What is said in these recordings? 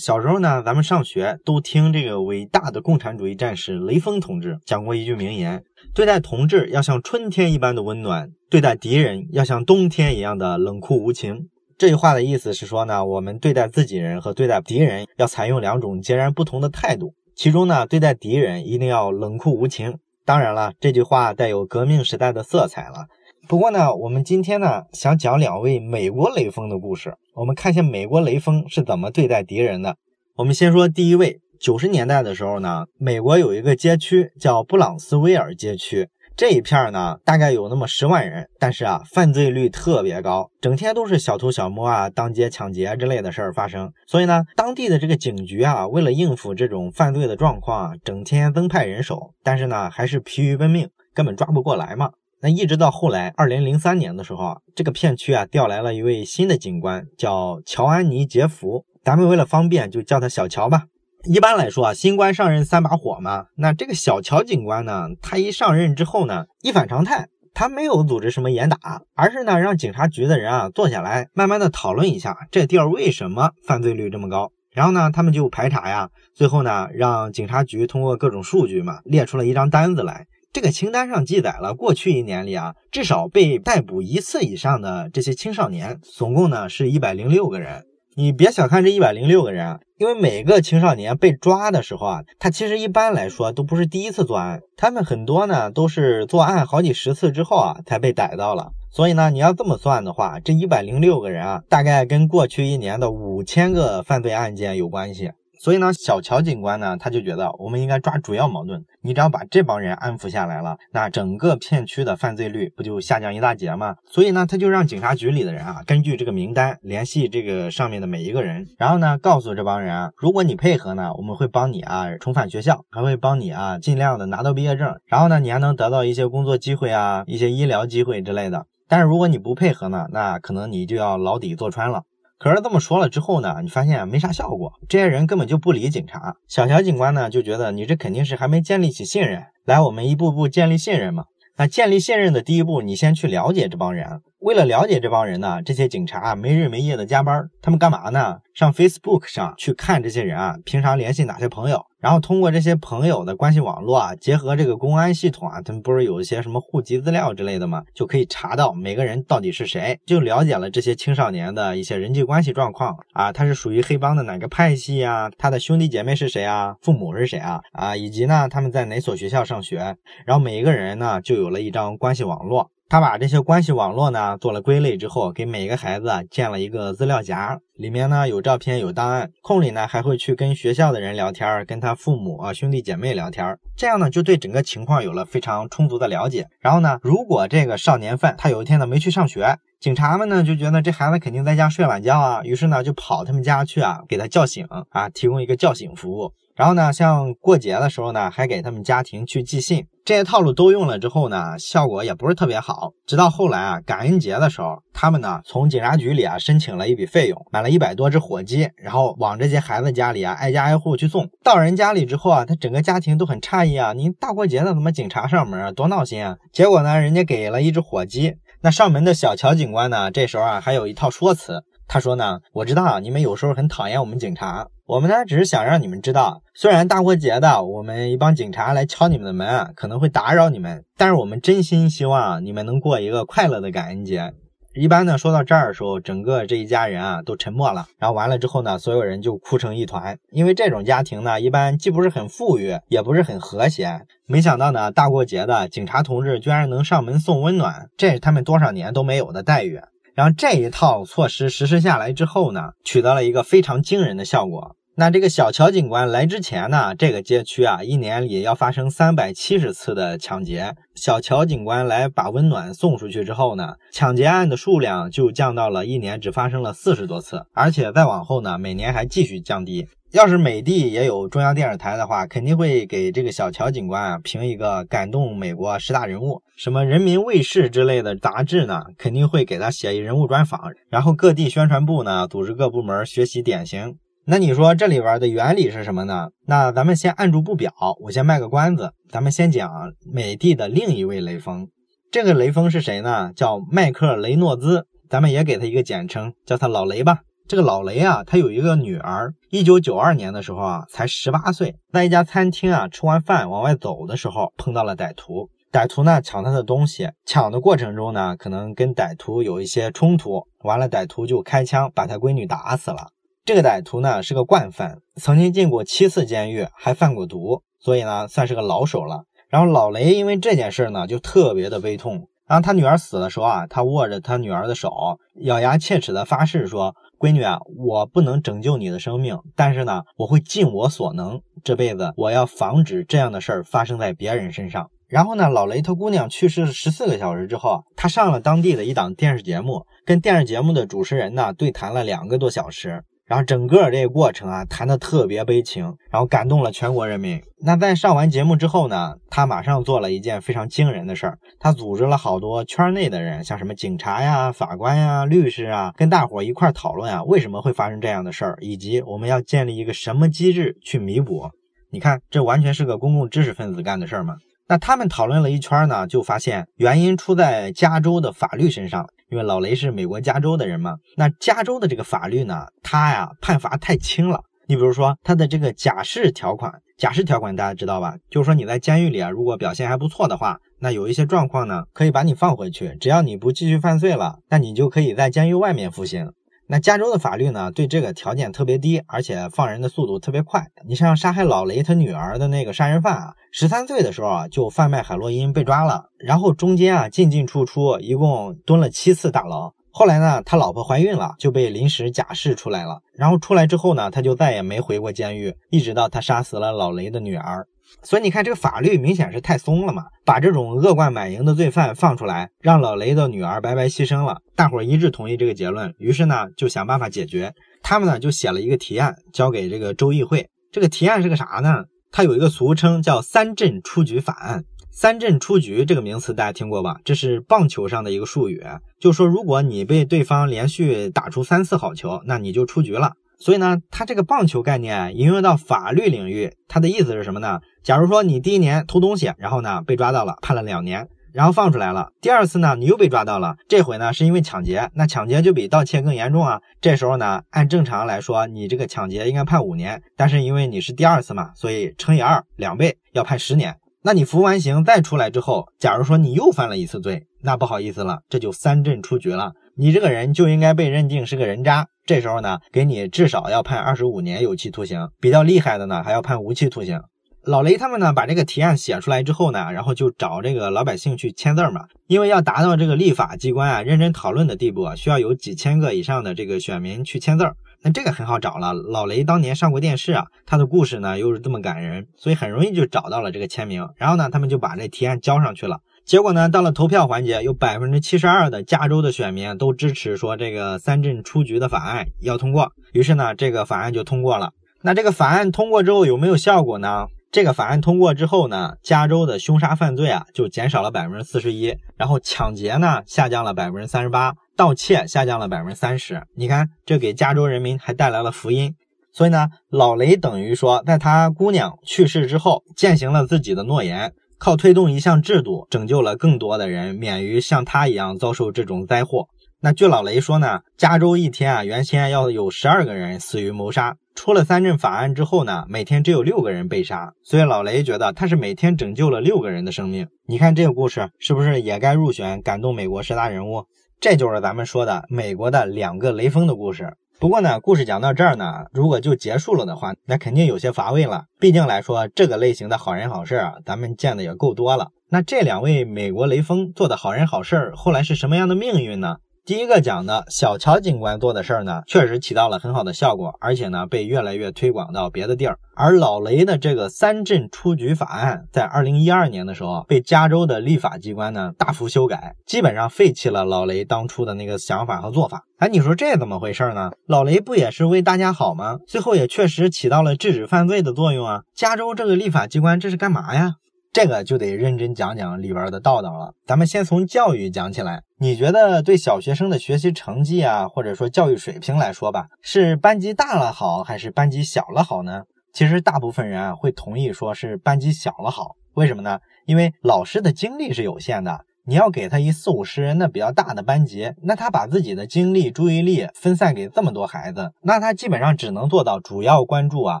小时候呢，咱们上学都听这个伟大的共产主义战士雷锋同志讲过一句名言：对待同志要像春天一般的温暖，对待敌人要像冬天一样的冷酷无情。这句话的意思是说呢，我们对待自己人和对待敌人要采用两种截然不同的态度。其中呢，对待敌人一定要冷酷无情。当然了，这句话带有革命时代的色彩了。不过呢，我们今天呢想讲两位美国雷锋的故事。我们看一下美国雷锋是怎么对待敌人的。我们先说第一位，九十年代的时候呢，美国有一个街区叫布朗斯威尔街区，这一片呢大概有那么十万人，但是啊犯罪率特别高，整天都是小偷小摸啊、当街抢劫之类的事儿发生。所以呢，当地的这个警局啊，为了应付这种犯罪的状况啊，整天增派人手，但是呢还是疲于奔命，根本抓不过来嘛。那一直到后来，二零零三年的时候啊，这个片区啊调来了一位新的警官，叫乔安妮·杰弗，咱们为了方便就叫他小乔吧。一般来说啊，新官上任三把火嘛。那这个小乔警官呢，他一上任之后呢，一反常态，他没有组织什么严打，而是呢让警察局的人啊坐下来，慢慢的讨论一下这地儿为什么犯罪率这么高。然后呢，他们就排查呀，最后呢让警察局通过各种数据嘛，列出了一张单子来。这个清单上记载了过去一年里啊，至少被逮捕一次以上的这些青少年，总共呢是一百零六个人。你别小看这一百零六个人，因为每个青少年被抓的时候啊，他其实一般来说都不是第一次作案，他们很多呢都是作案好几十次之后啊才被逮到了。所以呢，你要这么算的话，这一百零六个人啊，大概跟过去一年的五千个犯罪案件有关系。所以呢，小乔警官呢，他就觉得我们应该抓主要矛盾。你只要把这帮人安抚下来了，那整个片区的犯罪率不就下降一大截吗？所以呢，他就让警察局里的人啊，根据这个名单联系这个上面的每一个人，然后呢，告诉这帮人啊，如果你配合呢，我们会帮你啊重返学校，还会帮你啊尽量的拿到毕业证，然后呢，你还能得到一些工作机会啊，一些医疗机会之类的。但是如果你不配合呢，那可能你就要牢底坐穿了。可是这么说了之后呢，你发现没啥效果，这些人根本就不理警察。小乔警官呢就觉得你这肯定是还没建立起信任，来，我们一步步建立信任嘛。那建立信任的第一步，你先去了解这帮人。为了了解这帮人呢，这些警察啊没日没夜的加班，他们干嘛呢？上 Facebook 上去看这些人啊，平常联系哪些朋友，然后通过这些朋友的关系网络啊，结合这个公安系统啊，他们不是有一些什么户籍资料之类的吗？就可以查到每个人到底是谁，就了解了这些青少年的一些人际关系状况啊，他是属于黑帮的哪个派系啊？他的兄弟姐妹是谁啊？父母是谁啊？啊，以及呢，他们在哪所学校上学？然后每一个人呢，就有了一张关系网络。他把这些关系网络呢做了归类之后，给每个孩子建了一个资料夹，里面呢有照片有档案，空里呢还会去跟学校的人聊天，跟他父母啊兄弟姐妹聊天，这样呢就对整个情况有了非常充足的了解。然后呢，如果这个少年犯他有一天呢没去上学，警察们呢就觉得这孩子肯定在家睡懒觉啊，于是呢就跑他们家去啊，给他叫醒啊，提供一个叫醒服务。然后呢，像过节的时候呢，还给他们家庭去寄信，这些套路都用了之后呢，效果也不是特别好。直到后来啊，感恩节的时候，他们呢从警察局里啊申请了一笔费用，买了一百多只火鸡，然后往这些孩子家里啊挨家挨户去送。到人家里之后啊，他整个家庭都很诧异啊，您大过节的怎么警察上门，多闹心啊！结果呢，人家给了一只火鸡。那上门的小乔警官呢，这时候啊还有一套说辞。他说呢，我知道你们有时候很讨厌我们警察，我们呢只是想让你们知道，虽然大过节的，我们一帮警察来敲你们的门，可能会打扰你们，但是我们真心希望你们能过一个快乐的感恩节。一般呢，说到这儿的时候，整个这一家人啊都沉默了，然后完了之后呢，所有人就哭成一团，因为这种家庭呢，一般既不是很富裕，也不是很和谐。没想到呢，大过节的，警察同志居然能上门送温暖，这是他们多少年都没有的待遇。然后这一套措施实施下来之后呢，取得了一个非常惊人的效果。那这个小乔警官来之前呢，这个街区啊，一年里要发生三百七十次的抢劫。小乔警官来把温暖送出去之后呢，抢劫案的数量就降到了一年只发生了四十多次，而且再往后呢，每年还继续降低。要是美帝也有中央电视台的话，肯定会给这个小乔警官啊评一个感动美国十大人物，什么人民卫视之类的杂志呢，肯定会给他写一人物专访，然后各地宣传部呢组织各部门学习典型。那你说这里边的原理是什么呢？那咱们先按住不表，我先卖个关子，咱们先讲美帝的另一位雷锋。这个雷锋是谁呢？叫迈克雷诺兹，咱们也给他一个简称，叫他老雷吧。这个老雷啊，他有一个女儿，一九九二年的时候啊，才十八岁，在一家餐厅啊吃完饭往外走的时候，碰到了歹徒。歹徒呢抢他的东西，抢的过程中呢，可能跟歹徒有一些冲突，完了歹徒就开枪把他闺女打死了。这个歹徒呢是个惯犯，曾经进过七次监狱，还贩过毒，所以呢算是个老手了。然后老雷因为这件事呢就特别的悲痛。然后他女儿死的时候啊，他握着他女儿的手，咬牙切齿的发誓说：“闺女啊，我不能拯救你的生命，但是呢，我会尽我所能，这辈子我要防止这样的事儿发生在别人身上。”然后呢，老雷他姑娘去世十四个小时之后，他上了当地的一档电视节目，跟电视节目的主持人呢对谈了两个多小时。然后整个这个过程啊，谈的特别悲情，然后感动了全国人民。那在上完节目之后呢，他马上做了一件非常惊人的事儿，他组织了好多圈内的人，像什么警察呀、法官呀、律师啊，跟大伙一块讨论啊，为什么会发生这样的事儿，以及我们要建立一个什么机制去弥补。你看，这完全是个公共知识分子干的事儿吗？那他们讨论了一圈呢，就发现原因出在加州的法律身上。因为老雷是美国加州的人嘛，那加州的这个法律呢，他呀判罚太轻了。你比如说他的这个假释条款，假释条款大家知道吧？就是说你在监狱里啊，如果表现还不错的话，那有一些状况呢，可以把你放回去，只要你不继续犯罪了，那你就可以在监狱外面服刑。那加州的法律呢，对这个条件特别低，而且放人的速度特别快。你像杀害老雷他女儿的那个杀人犯啊，十三岁的时候啊就贩卖海洛因被抓了，然后中间啊进进出出，一共蹲了七次大牢。后来呢，他老婆怀孕了，就被临时假释出来了。然后出来之后呢，他就再也没回过监狱，一直到他杀死了老雷的女儿。所以你看，这个法律明显是太松了嘛，把这种恶贯满盈的罪犯放出来，让老雷的女儿白白牺牲了。大伙一致同意这个结论，于是呢就想办法解决。他们呢就写了一个提案，交给这个州议会。这个提案是个啥呢？它有一个俗称叫“三振出局法案”。三振出局这个名词大家听过吧？这是棒球上的一个术语，就说如果你被对方连续打出三次好球，那你就出局了。所以呢，它这个棒球概念应用到法律领域，它的意思是什么呢？假如说你第一年偷东西，然后呢被抓到了，判了两年，然后放出来了。第二次呢，你又被抓到了，这回呢是因为抢劫，那抢劫就比盗窃更严重啊。这时候呢，按正常来说，你这个抢劫应该判五年，但是因为你是第二次嘛，所以乘以二，两倍，要判十年。那你服完刑再出来之后，假如说你又犯了一次罪，那不好意思了，这就三振出局了。你这个人就应该被认定是个人渣，这时候呢，给你至少要判二十五年有期徒刑，比较厉害的呢，还要判无期徒刑。老雷他们呢，把这个提案写出来之后呢，然后就找这个老百姓去签字嘛，因为要达到这个立法机关啊认真讨论的地步啊，需要有几千个以上的这个选民去签字。那这个很好找了，老雷当年上过电视啊，他的故事呢又是这么感人，所以很容易就找到了这个签名。然后呢，他们就把这提案交上去了。结果呢，到了投票环节，有百分之七十二的加州的选民都支持说这个三镇出局的法案要通过。于是呢，这个法案就通过了。那这个法案通过之后有没有效果呢？这个法案通过之后呢，加州的凶杀犯罪啊就减少了百分之四十一，然后抢劫呢下降了百分之三十八，盗窃下降了百分之三十。你看，这给加州人民还带来了福音。所以呢，老雷等于说，在他姑娘去世之后，践行了自己的诺言。靠推动一项制度，拯救了更多的人免于像他一样遭受这种灾祸。那据老雷说呢，加州一天啊，原先要有十二个人死于谋杀，出了三镇法案之后呢，每天只有六个人被杀。所以老雷觉得他是每天拯救了六个人的生命。你看这个故事是不是也该入选感动美国十大人物？这就是咱们说的美国的两个雷锋的故事。不过呢，故事讲到这儿呢，如果就结束了的话，那肯定有些乏味了。毕竟来说，这个类型的好人好事啊，咱们见的也够多了。那这两位美国雷锋做的好人好事，后来是什么样的命运呢？第一个讲的小乔警官做的事儿呢，确实起到了很好的效果，而且呢，被越来越推广到别的地儿。而老雷的这个三镇出局法案，在二零一二年的时候，被加州的立法机关呢大幅修改，基本上废弃了老雷当初的那个想法和做法。哎，你说这怎么回事呢？老雷不也是为大家好吗？最后也确实起到了制止犯罪的作用啊。加州这个立法机关这是干嘛呀？这个就得认真讲讲里边的道道了。咱们先从教育讲起来。你觉得对小学生的学习成绩啊，或者说教育水平来说吧，是班级大了好，还是班级小了好呢？其实大部分人啊会同意说是班级小了好。为什么呢？因为老师的精力是有限的，你要给他一四五十人的比较大的班级，那他把自己的精力、注意力分散给这么多孩子，那他基本上只能做到主要关注啊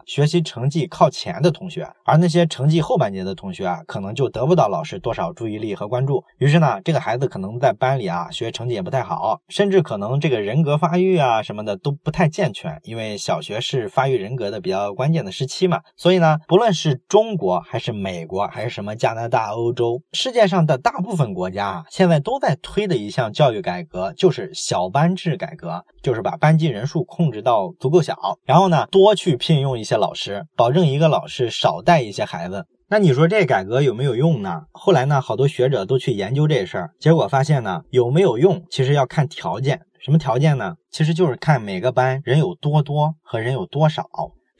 学习成绩靠前的同学，而那些成绩后半截的同学啊，可能就得不到老师多少注意力和关注。于是呢，这个孩子可能在班里啊学成绩也不太好，甚至可能这个人格发育啊什么的都不太健全，因为小学是发育人格的比较关键的时期嘛。所以呢，不论是中国还是美国还是什么加拿大、欧洲，世界上的大部分国家啊，现在都在推的一项教育改革，就是小班制改革，就是把班级人数控制到足够小，然后呢，多去聘用一些老师，保证一个老师少带一些孩子。那你说这改革有没有用呢？后来呢，好多学者都去研究这事儿，结果发现呢，有没有用，其实要看条件。什么条件呢？其实就是看每个班人有多多和人有多少。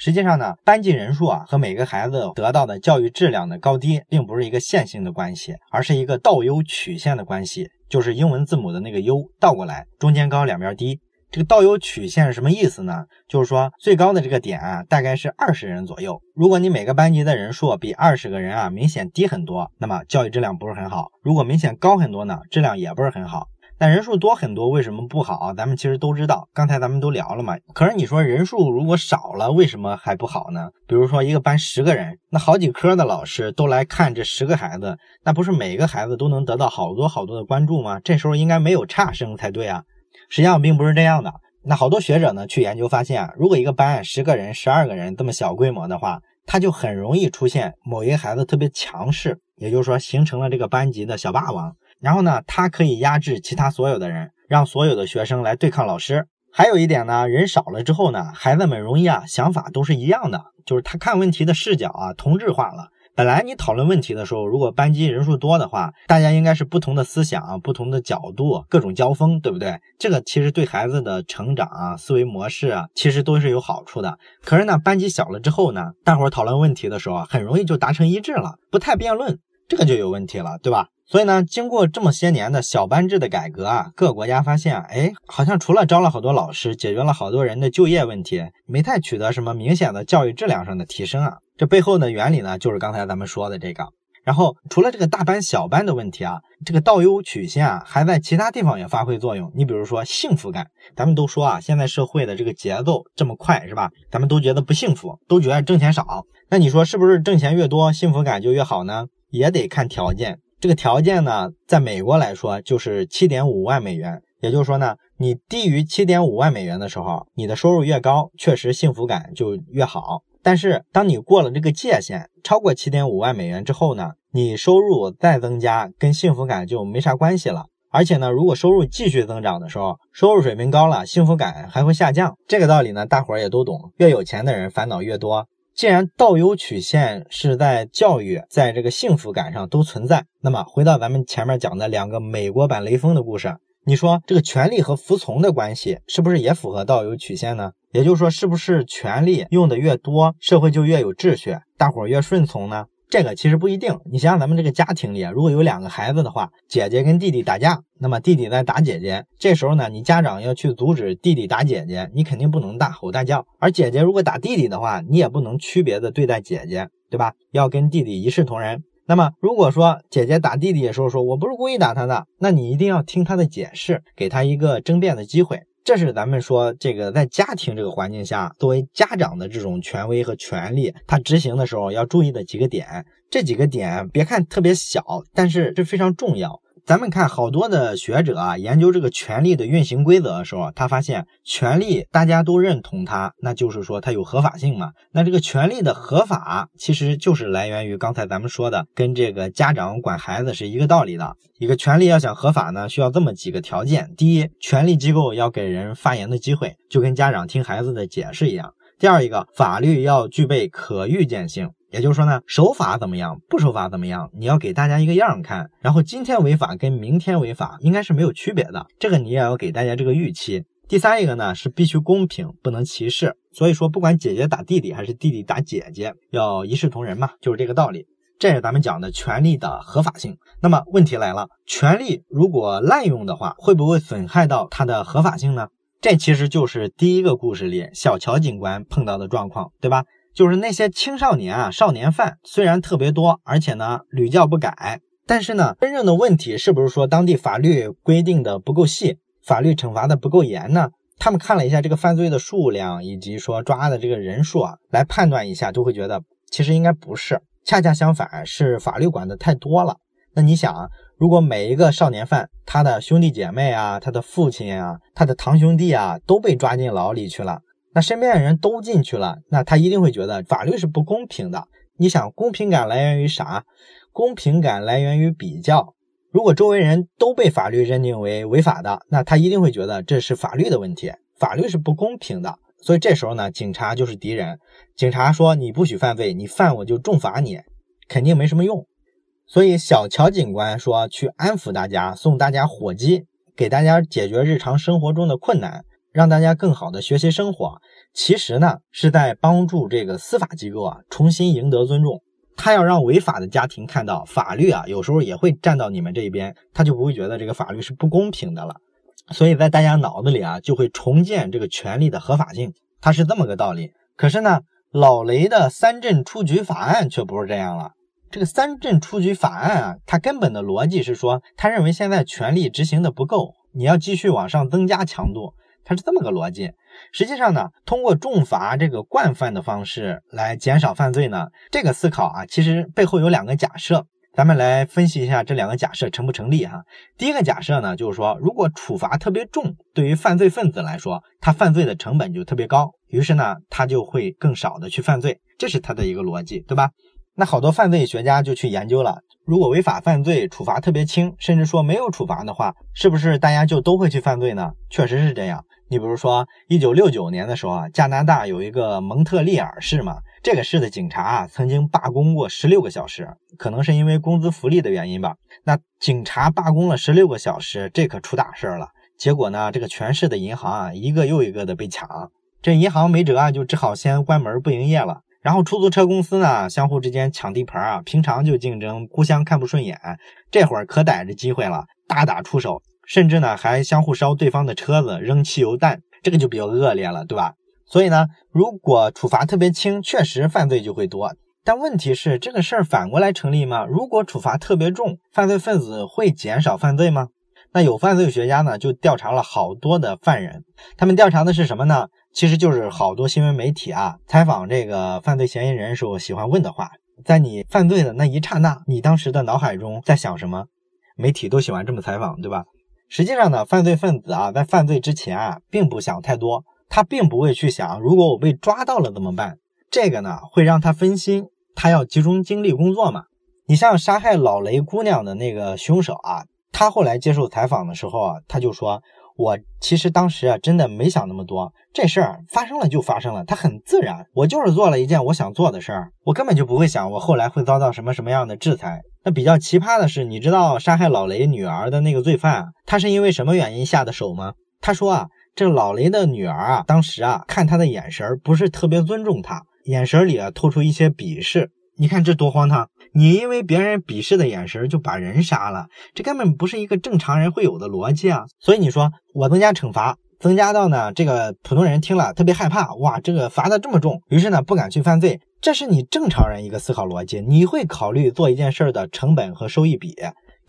实际上呢，班级人数啊和每个孩子得到的教育质量的高低，并不是一个线性的关系，而是一个倒 U 曲线的关系，就是英文字母的那个 U 倒过来，中间高两边低。这个倒 U 曲线是什么意思呢？就是说最高的这个点啊，大概是二十人左右。如果你每个班级的人数比二十个人啊明显低很多，那么教育质量不是很好；如果明显高很多呢，质量也不是很好。但人数多很多为什么不好？咱们其实都知道，刚才咱们都聊了嘛。可是你说人数如果少了，为什么还不好呢？比如说一个班十个人，那好几科的老师都来看这十个孩子，那不是每个孩子都能得到好多好多的关注吗？这时候应该没有差生才对啊。实际上并不是这样的。那好多学者呢去研究发现啊，如果一个班十个人、十二个人这么小规模的话，他就很容易出现某一个孩子特别强势，也就是说形成了这个班级的小霸王。然后呢，他可以压制其他所有的人。让所有的学生来对抗老师。还有一点呢，人少了之后呢，孩子们容易啊想法都是一样的，就是他看问题的视角啊同质化了。本来你讨论问题的时候，如果班级人数多的话，大家应该是不同的思想、不同的角度、各种交锋，对不对？这个其实对孩子的成长啊、思维模式啊，其实都是有好处的。可是呢，班级小了之后呢，大伙讨论问题的时候啊，很容易就达成一致了，不太辩论，这个就有问题了，对吧？所以呢，经过这么些年的小班制的改革啊，各个国家发现，哎，好像除了招了好多老师，解决了好多人的就业问题，没太取得什么明显的教育质量上的提升啊。这背后的原理呢，就是刚才咱们说的这个。然后除了这个大班小班的问题啊，这个倒 U 曲线啊，还在其他地方也发挥作用。你比如说幸福感，咱们都说啊，现在社会的这个节奏这么快，是吧？咱们都觉得不幸福，都觉得挣钱少。那你说是不是挣钱越多，幸福感就越好呢？也得看条件。这个条件呢，在美国来说就是七点五万美元。也就是说呢，你低于七点五万美元的时候，你的收入越高，确实幸福感就越好。但是当你过了这个界限，超过七点五万美元之后呢，你收入再增加跟幸福感就没啥关系了。而且呢，如果收入继续增长的时候，收入水平高了，幸福感还会下降。这个道理呢，大伙儿也都懂。越有钱的人烦恼越多。既然倒 U 曲线是在教育，在这个幸福感上都存在，那么回到咱们前面讲的两个美国版雷锋的故事，你说这个权力和服从的关系是不是也符合倒 U 曲线呢？也就是说，是不是权力用的越多，社会就越有秩序，大伙儿越顺从呢？这个其实不一定，你想想咱们这个家庭里，如果有两个孩子的话，姐姐跟弟弟打架，那么弟弟在打姐姐，这时候呢，你家长要去阻止弟弟打姐姐，你肯定不能大吼大叫；而姐姐如果打弟弟的话，你也不能区别的对待姐姐，对吧？要跟弟弟一视同仁。那么如果说姐姐打弟弟的时候说，我不是故意打他的，那你一定要听他的解释，给他一个争辩的机会。这是咱们说这个在家庭这个环境下，作为家长的这种权威和权利，他执行的时候要注意的几个点。这几个点别看特别小，但是这非常重要。咱们看好多的学者啊，研究这个权力的运行规则的时候，他发现权力大家都认同它，那就是说它有合法性嘛。那这个权力的合法，其实就是来源于刚才咱们说的，跟这个家长管孩子是一个道理的。一个权利要想合法呢，需要这么几个条件：第一，权力机构要给人发言的机会，就跟家长听孩子的解释一样；第二一个，法律要具备可预见性。也就是说呢，守法怎么样，不守法怎么样，你要给大家一个样看。然后今天违法跟明天违法应该是没有区别的，这个你也要给大家这个预期。第三一个呢是必须公平，不能歧视。所以说，不管姐姐打弟弟还是弟弟打姐姐，要一视同仁嘛，就是这个道理。这是咱们讲的权利的合法性。那么问题来了，权利如果滥用的话，会不会损害到它的合法性呢？这其实就是第一个故事里小乔警官碰到的状况，对吧？就是那些青少年啊，少年犯虽然特别多，而且呢屡教不改，但是呢，真正的问题是不是说当地法律规定的不够细，法律惩罚的不够严呢？他们看了一下这个犯罪的数量，以及说抓的这个人数啊，来判断一下，就会觉得其实应该不是，恰恰相反，是法律管的太多了。那你想啊，如果每一个少年犯，他的兄弟姐妹啊，他的父亲啊，他的堂兄弟啊，都被抓进牢里去了，那身边的人都进去了，那他一定会觉得法律是不公平的。你想，公平感来源于啥？公平感来源于比较。如果周围人都被法律认定为违法的，那他一定会觉得这是法律的问题，法律是不公平的。所以这时候呢，警察就是敌人。警察说你不许犯罪，你犯我就重罚你，肯定没什么用。所以小乔警官说去安抚大家，送大家火机，给大家解决日常生活中的困难，让大家更好的学习生活。其实呢，是在帮助这个司法机构啊重新赢得尊重。他要让违法的家庭看到法律啊，有时候也会站到你们这一边，他就不会觉得这个法律是不公平的了。所以在大家脑子里啊，就会重建这个权利的合法性，它是这么个道理。可是呢，老雷的三镇出局法案却不是这样了。这个三镇出局法案啊，它根本的逻辑是说，他认为现在权力执行的不够，你要继续往上增加强度，它是这么个逻辑。实际上呢，通过重罚这个惯犯的方式来减少犯罪呢，这个思考啊，其实背后有两个假设，咱们来分析一下这两个假设成不成立哈。第一个假设呢，就是说，如果处罚特别重，对于犯罪分子来说，他犯罪的成本就特别高，于是呢，他就会更少的去犯罪，这是他的一个逻辑，对吧？那好多犯罪学家就去研究了，如果违法犯罪处罚特别轻，甚至说没有处罚的话，是不是大家就都会去犯罪呢？确实是这样。你比如说，一九六九年的时候啊，加拿大有一个蒙特利尔市嘛，这个市的警察啊曾经罢工过十六个小时，可能是因为工资福利的原因吧。那警察罢工了十六个小时，这可出大事了。结果呢，这个全市的银行啊一个又一个的被抢，这银行没辙啊，就只好先关门不营业了。然后出租车公司呢，相互之间抢地盘啊，平常就竞争，互相看不顺眼，这会儿可逮着机会了，大打出手。甚至呢，还相互烧对方的车子，扔汽油弹，这个就比较恶劣了，对吧？所以呢，如果处罚特别轻，确实犯罪就会多。但问题是，这个事儿反过来成立吗？如果处罚特别重，犯罪分子会减少犯罪吗？那有犯罪学家呢，就调查了好多的犯人，他们调查的是什么呢？其实就是好多新闻媒体啊，采访这个犯罪嫌疑人时候喜欢问的话：在你犯罪的那一刹那，你当时的脑海中在想什么？媒体都喜欢这么采访，对吧？实际上呢，犯罪分子啊，在犯罪之前啊，并不想太多，他并不会去想，如果我被抓到了怎么办？这个呢，会让他分心，他要集中精力工作嘛。你像杀害老雷姑娘的那个凶手啊，他后来接受采访的时候啊，他就说。我其实当时啊，真的没想那么多，这事儿发生了就发生了，它很自然。我就是做了一件我想做的事儿，我根本就不会想我后来会遭到什么什么样的制裁。那比较奇葩的是，你知道杀害老雷女儿的那个罪犯，他是因为什么原因下的手吗？他说啊，这老雷的女儿啊，当时啊看他的眼神不是特别尊重他，眼神里啊透出一些鄙视。你看这多荒唐！你因为别人鄙视的眼神就把人杀了，这根本不是一个正常人会有的逻辑啊！所以你说我增加惩罚，增加到呢这个普通人听了特别害怕，哇，这个罚的这么重，于是呢不敢去犯罪，这是你正常人一个思考逻辑，你会考虑做一件事的成本和收益比。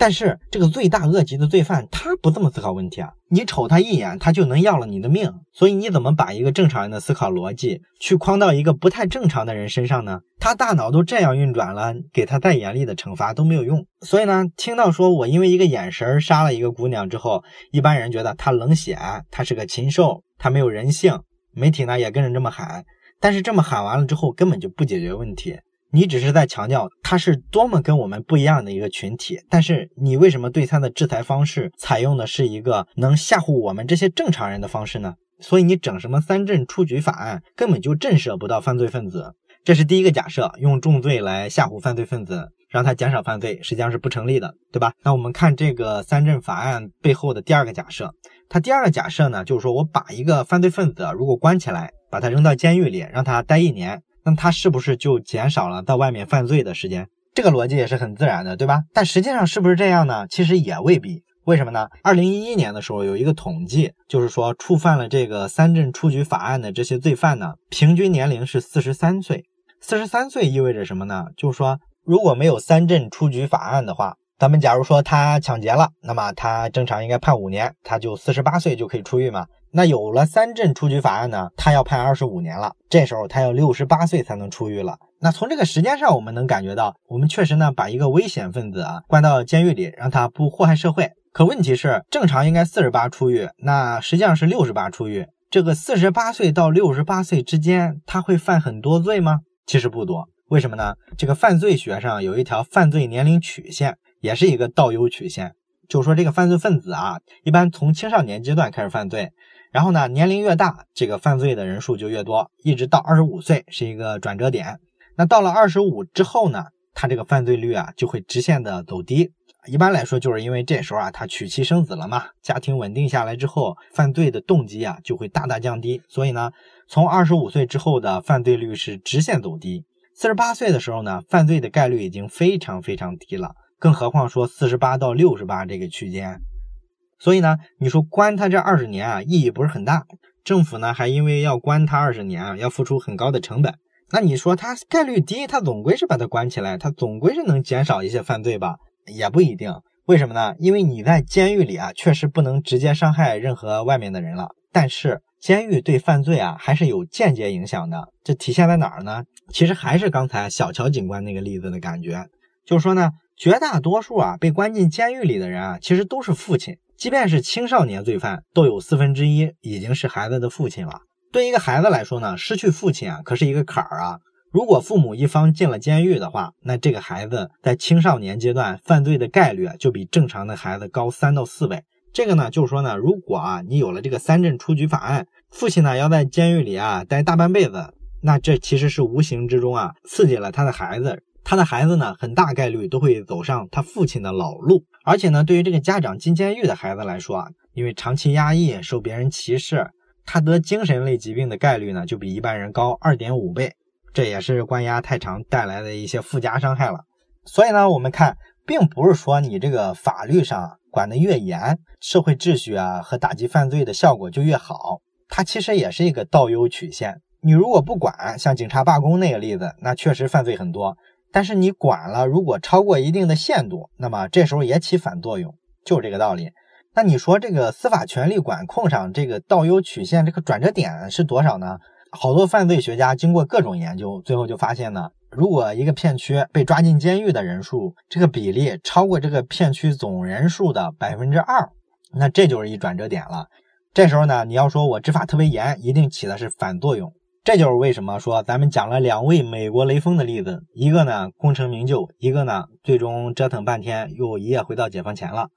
但是这个罪大恶极的罪犯，他不这么思考问题啊！你瞅他一眼，他就能要了你的命。所以你怎么把一个正常人的思考逻辑去框到一个不太正常的人身上呢？他大脑都这样运转了，给他再严厉的惩罚都没有用。所以呢，听到说我因为一个眼神杀了一个姑娘之后，一般人觉得他冷血，他是个禽兽，他没有人性。媒体呢也跟着这么喊，但是这么喊完了之后，根本就不解决问题。你只是在强调他是多么跟我们不一样的一个群体，但是你为什么对他的制裁方式采用的是一个能吓唬我们这些正常人的方式呢？所以你整什么三镇出局法案，根本就震慑不到犯罪分子。这是第一个假设，用重罪来吓唬犯罪分子，让他减少犯罪，实际上是不成立的，对吧？那我们看这个三镇法案背后的第二个假设，它第二个假设呢，就是说我把一个犯罪分子如果关起来，把他扔到监狱里，让他待一年。那他是不是就减少了在外面犯罪的时间？这个逻辑也是很自然的，对吧？但实际上是不是这样呢？其实也未必。为什么呢？二零一一年的时候有一个统计，就是说触犯了这个三镇出局法案的这些罪犯呢，平均年龄是四十三岁。四十三岁意味着什么呢？就是说如果没有三镇出局法案的话，咱们假如说他抢劫了，那么他正常应该判五年，他就四十八岁就可以出狱嘛。那有了三镇出局法案呢，他要判二十五年了，这时候他要六十八岁才能出狱了。那从这个时间上，我们能感觉到，我们确实呢把一个危险分子啊关到监狱里，让他不祸害社会。可问题是，正常应该四十八出狱，那实际上是六十八出狱。这个四十八岁到六十八岁之间，他会犯很多罪吗？其实不多。为什么呢？这个犯罪学上有一条犯罪年龄曲线。也是一个倒 U 曲线，就是说这个犯罪分子啊，一般从青少年阶段开始犯罪，然后呢，年龄越大，这个犯罪的人数就越多，一直到二十五岁是一个转折点。那到了二十五之后呢，他这个犯罪率啊就会直线的走低。一般来说，就是因为这时候啊，他娶妻生子了嘛，家庭稳定下来之后，犯罪的动机啊就会大大降低。所以呢，从二十五岁之后的犯罪率是直线走低。四十八岁的时候呢，犯罪的概率已经非常非常低了。更何况说四十八到六十八这个区间，所以呢，你说关他这二十年啊，意义不是很大。政府呢还因为要关他二十年啊，要付出很高的成本。那你说他概率低，他总归是把他关起来，他总归是能减少一些犯罪吧？也不一定。为什么呢？因为你在监狱里啊，确实不能直接伤害任何外面的人了。但是监狱对犯罪啊还是有间接影响的。这体现在哪儿呢？其实还是刚才小乔警官那个例子的感觉，就是说呢。绝大多数啊被关进监狱里的人啊，其实都是父亲。即便是青少年罪犯，都有四分之一已经是孩子的父亲了。对一个孩子来说呢，失去父亲啊，可是一个坎儿啊。如果父母一方进了监狱的话，那这个孩子在青少年阶段犯罪的概率，就比正常的孩子高三到四倍。这个呢，就是说呢，如果啊你有了这个三镇出局法案，父亲呢要在监狱里啊待大半辈子，那这其实是无形之中啊刺激了他的孩子。他的孩子呢，很大概率都会走上他父亲的老路，而且呢，对于这个家长进监狱的孩子来说啊，因为长期压抑、受别人歧视，他得精神类疾病的概率呢，就比一般人高二点五倍。这也是关押太长带来的一些附加伤害了。所以呢，我们看，并不是说你这个法律上管得越严，社会秩序啊和打击犯罪的效果就越好。它其实也是一个倒 U 曲线。你如果不管，像警察罢工那个例子，那确实犯罪很多。但是你管了，如果超过一定的限度，那么这时候也起反作用，就是这个道理。那你说这个司法权力管控上这个倒 U 曲线这个转折点是多少呢？好多犯罪学家经过各种研究，最后就发现呢，如果一个片区被抓进监狱的人数这个比例超过这个片区总人数的百分之二，那这就是一转折点了。这时候呢，你要说我执法特别严，一定起的是反作用。这就是为什么说咱们讲了两位美国雷锋的例子，一个呢功成名就，一个呢最终折腾半天又一夜回到解放前了。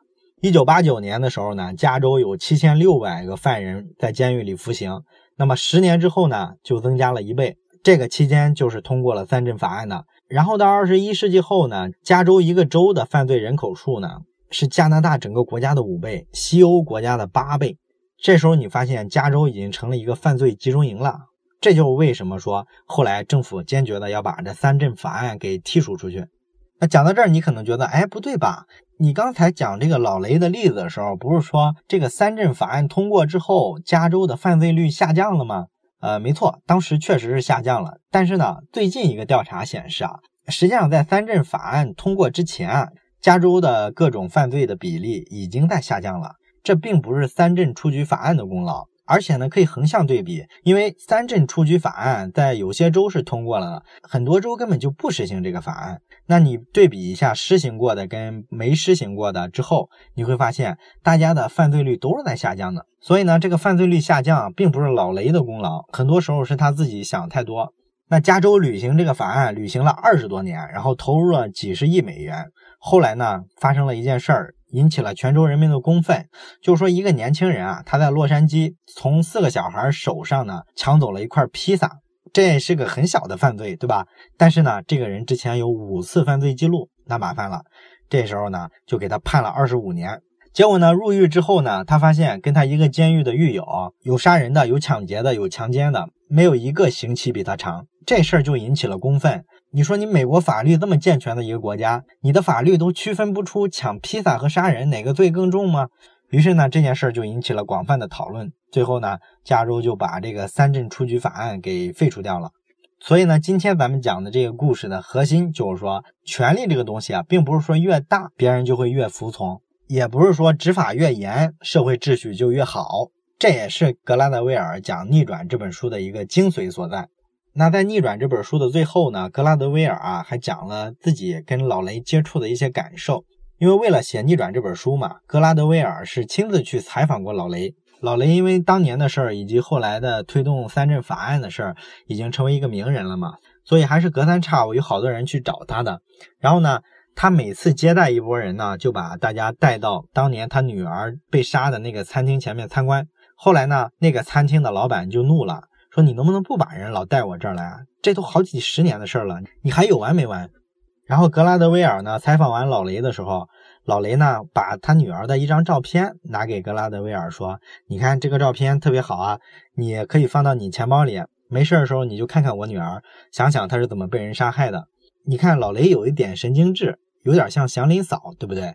一九八九年的时候呢，加州有七千六百个犯人在监狱里服刑，那么十年之后呢，就增加了一倍。这个期间就是通过了三镇法案的。然后到二十一世纪后呢，加州一个州的犯罪人口数呢是加拿大整个国家的五倍，西欧国家的八倍。这时候你发现加州已经成了一个犯罪集中营了。这就是为什么说后来政府坚决的要把这三镇法案给剔除出去。那讲到这儿，你可能觉得，哎，不对吧？你刚才讲这个老雷的例子的时候，不是说这个三镇法案通过之后，加州的犯罪率下降了吗？呃，没错，当时确实是下降了。但是呢，最近一个调查显示啊，实际上在三镇法案通过之前啊，加州的各种犯罪的比例已经在下降了。这并不是三镇出局法案的功劳。而且呢，可以横向对比，因为三镇出局法案在有些州是通过了的，很多州根本就不实行这个法案。那你对比一下施行过的跟没施行过的之后，你会发现大家的犯罪率都是在下降的。所以呢，这个犯罪率下降并不是老雷的功劳，很多时候是他自己想太多。那加州履行这个法案履行了二十多年，然后投入了几十亿美元，后来呢，发生了一件事儿。引起了全州人民的公愤，就说一个年轻人啊，他在洛杉矶从四个小孩手上呢抢走了一块披萨，这是个很小的犯罪，对吧？但是呢，这个人之前有五次犯罪记录，那麻烦了。这时候呢，就给他判了二十五年。结果呢，入狱之后呢，他发现跟他一个监狱的狱友有杀人的，有抢劫的，有强奸的，没有一个刑期比他长。这事儿就引起了公愤。你说你美国法律这么健全的一个国家，你的法律都区分不出抢披萨和杀人哪个罪更重吗？于是呢，这件事儿就引起了广泛的讨论。最后呢，加州就把这个三镇出局法案给废除掉了。所以呢，今天咱们讲的这个故事的核心就是说，权力这个东西啊，并不是说越大别人就会越服从，也不是说执法越严社会秩序就越好。这也是格拉德威尔讲《逆转》这本书的一个精髓所在。那在《逆转》这本书的最后呢，格拉德威尔啊还讲了自己跟老雷接触的一些感受。因为为了写《逆转》这本书嘛，格拉德威尔是亲自去采访过老雷。老雷因为当年的事儿以及后来的推动三镇法案的事儿，已经成为一个名人了嘛，所以还是隔三差五有好多人去找他的。然后呢，他每次接待一波人呢，就把大家带到当年他女儿被杀的那个餐厅前面参观。后来呢，那个餐厅的老板就怒了，说：“你能不能不把人老带我这儿来？这都好几十年的事儿了，你还有完没完？”然后格拉德威尔呢，采访完老雷的时候。老雷呢，把他女儿的一张照片拿给格拉德威尔，说：“你看这个照片特别好啊，你可以放到你钱包里，没事的时候你就看看我女儿，想想她是怎么被人杀害的。你看老雷有一点神经质，有点像祥林嫂，对不对？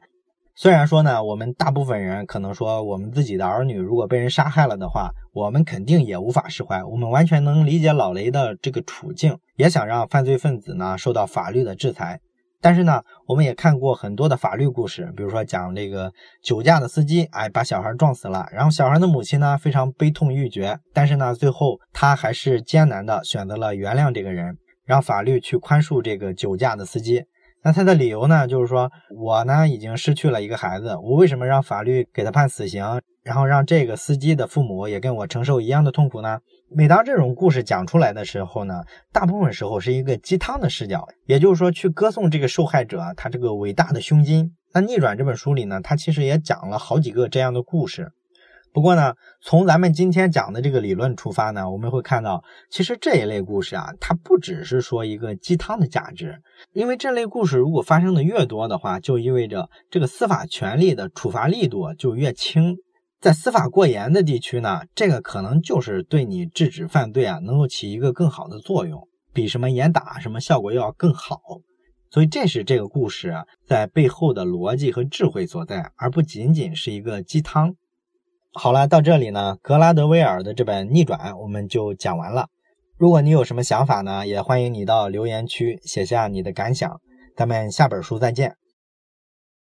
虽然说呢，我们大部分人可能说，我们自己的儿女如果被人杀害了的话，我们肯定也无法释怀。我们完全能理解老雷的这个处境，也想让犯罪分子呢受到法律的制裁。”但是呢，我们也看过很多的法律故事，比如说讲这个酒驾的司机，哎，把小孩撞死了，然后小孩的母亲呢非常悲痛欲绝，但是呢，最后他还是艰难的选择了原谅这个人，让法律去宽恕这个酒驾的司机。那他的理由呢，就是说我呢已经失去了一个孩子，我为什么让法律给他判死刑，然后让这个司机的父母也跟我承受一样的痛苦呢？每当这种故事讲出来的时候呢，大部分时候是一个鸡汤的视角，也就是说去歌颂这个受害者他这个伟大的胸襟。那逆转这本书里呢，他其实也讲了好几个这样的故事。不过呢，从咱们今天讲的这个理论出发呢，我们会看到，其实这一类故事啊，它不只是说一个鸡汤的价值，因为这类故事如果发生的越多的话，就意味着这个司法权力的处罚力度就越轻。在司法过严的地区呢，这个可能就是对你制止犯罪啊，能够起一个更好的作用，比什么严打什么效果要更好。所以这是这个故事在背后的逻辑和智慧所在，而不仅仅是一个鸡汤。好了，到这里呢，格拉德威尔的这本《逆转》我们就讲完了。如果你有什么想法呢，也欢迎你到留言区写下你的感想。咱们下本书再见。